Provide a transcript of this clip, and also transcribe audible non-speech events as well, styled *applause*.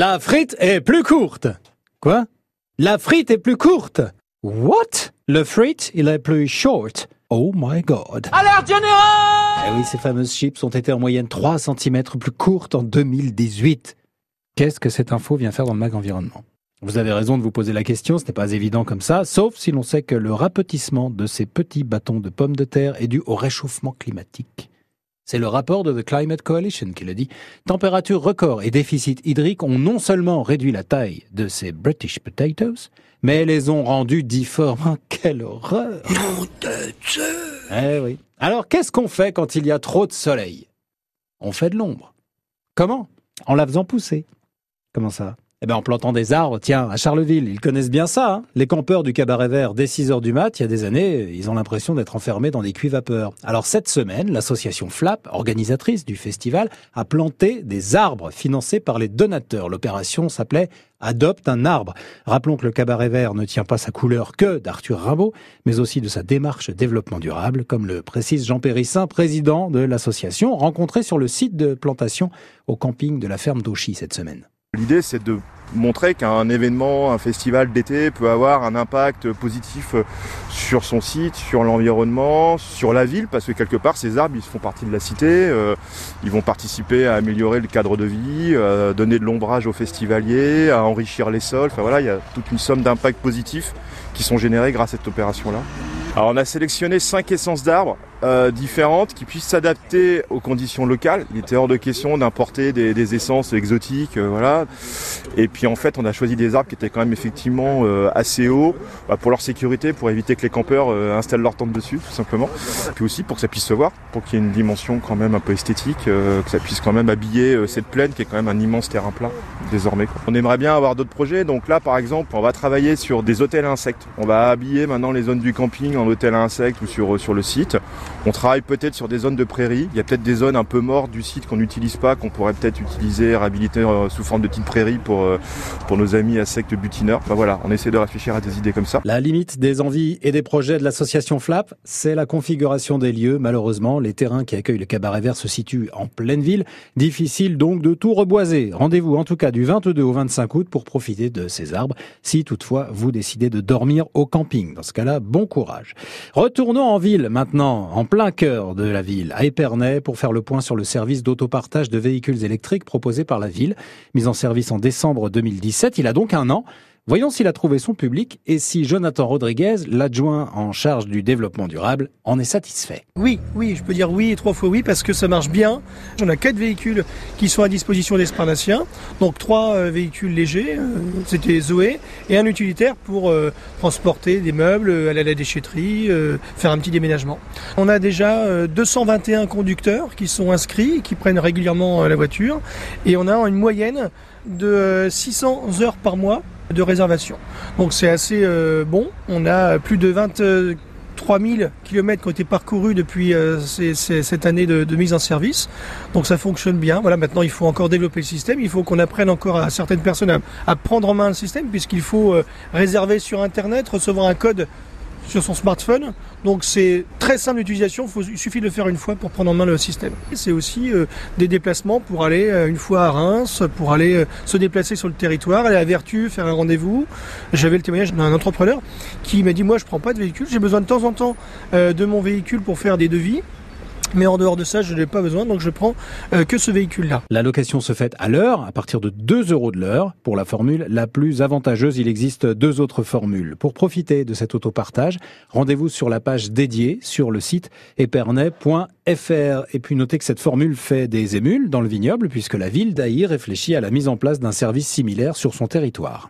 La frite est plus courte. Quoi? La frite est plus courte. What? Le frite, il est plus short. Oh my god. Alerte générale Eh oui, ces fameuses chips ont été en moyenne 3 cm plus courtes en 2018. Qu'est-ce que cette info vient faire dans le mag environnement? Vous avez raison de vous poser la question, ce n'est pas évident comme ça, sauf si l'on sait que le rapetissement de ces petits bâtons de pommes de terre est dû au réchauffement climatique. C'est le rapport de The Climate Coalition qui le dit. Température record et déficit hydrique ont non seulement réduit la taille de ces British potatoes, mais les ont rendus difformes. *laughs* Quelle horreur Non de Eh oui. Alors qu'est-ce qu'on fait quand il y a trop de soleil? On fait de l'ombre. Comment? En la faisant pousser. Comment ça? Eh bien, en plantant des arbres, tiens, à Charleville, ils connaissent bien ça. Hein. les campeurs du cabaret vert dès 6 heures du mat, il y a des années, ils ont l'impression d'être enfermés dans des cuits vapeurs. Alors cette semaine, l'association FLAP, organisatrice du festival, a planté des arbres financés par les donateurs. L'opération s'appelait Adopte un arbre. Rappelons que le cabaret vert ne tient pas sa couleur que d'Arthur Rimbaud, mais aussi de sa démarche développement durable, comme le précise Jean Périssin, président de l'association, rencontré sur le site de plantation au camping de la ferme d'Auchy cette semaine. L'idée, c'est de montrer qu'un événement, un festival d'été peut avoir un impact positif sur son site, sur l'environnement, sur la ville, parce que quelque part, ces arbres, ils font partie de la cité, euh, ils vont participer à améliorer le cadre de vie, donner de l'ombrage aux festivaliers, à enrichir les sols. Enfin voilà, il y a toute une somme d'impacts positifs qui sont générés grâce à cette opération-là. Alors on a sélectionné cinq essences d'arbres euh, différentes qui puissent s'adapter aux conditions locales. Il était hors de question d'importer des, essences exotiques, euh, voilà. Et puis en fait, on a choisi des arbres qui étaient quand même effectivement euh, assez hauts bah, pour leur sécurité, pour éviter que les campeurs installent leur tente dessus, tout simplement. Puis aussi pour que ça puisse se voir, pour qu'il y ait une dimension quand même un peu esthétique, que ça puisse quand même habiller cette plaine qui est quand même un immense terrain plat désormais. On aimerait bien avoir d'autres projets. Donc là, par exemple, on va travailler sur des hôtels insectes. On va habiller maintenant les zones du camping en hôtel à insectes ou sur, sur le site. On travaille peut-être sur des zones de prairies. Il y a peut-être des zones un peu mortes du site qu'on n'utilise pas, qu'on pourrait peut-être utiliser, réhabiliter euh, sous forme de petites prairies pour, euh, pour nos amis insectes butineurs. Enfin voilà, on essaie de réfléchir à des idées comme ça. La limite des envies et des projets de l'association FLAP, c'est la configuration des lieux. Malheureusement, les terrains qui accueillent le cabaret vert se situent en pleine ville. Difficile donc de tout reboiser. Rendez-vous en tout cas du 22 au 25 août pour profiter de ces arbres, si toutefois vous décidez de dormir au camping. Dans ce cas-là, bon courage. Retournons en ville maintenant, en plein cœur de la ville, à Épernay, pour faire le point sur le service d'autopartage de véhicules électriques proposé par la ville. Mis en service en décembre 2017, il a donc un an. Voyons s'il a trouvé son public et si Jonathan Rodriguez, l'adjoint en charge du développement durable, en est satisfait. Oui, oui, je peux dire oui et trois fois oui parce que ça marche bien. On a quatre véhicules qui sont à disposition des Sparnaciens, donc trois euh, véhicules légers, euh, c'était Zoé, et un utilitaire pour euh, transporter des meubles, aller à la déchetterie, faire un petit déménagement. On a déjà 221 conducteurs qui sont inscrits, qui prennent régulièrement la voiture, et on a une moyenne de 600 heures par mois de réservation. Donc c'est assez euh, bon. On a plus de 23 000 km qui ont été parcourus depuis euh, cette année de, mise en service. Donc ça fonctionne bien. Voilà, maintenant il faut encore développer le système. Il faut qu'on apprenne encore à certaines personnes à, prendre en main le système puisqu'il faut euh, réserver sur Internet, recevoir un code sur son smartphone. Donc c'est très simple d'utilisation, il suffit de le faire une fois pour prendre en main le système. C'est aussi euh, des déplacements pour aller euh, une fois à Reims, pour aller euh, se déplacer sur le territoire, aller à Vertu, faire un rendez-vous. J'avais le témoignage d'un entrepreneur qui m'a dit moi je prends pas de véhicule, j'ai besoin de temps en temps de mon véhicule pour faire des devis. Mais en dehors de ça, je n'ai pas besoin, donc je prends euh, que ce véhicule-là. La location se fait à l'heure, à partir de 2 euros de l'heure. Pour la formule la plus avantageuse, il existe deux autres formules. Pour profiter de cet autopartage, rendez-vous sur la page dédiée sur le site epernay.fr. Et puis notez que cette formule fait des émules dans le vignoble, puisque la ville d'Aïr réfléchit à la mise en place d'un service similaire sur son territoire.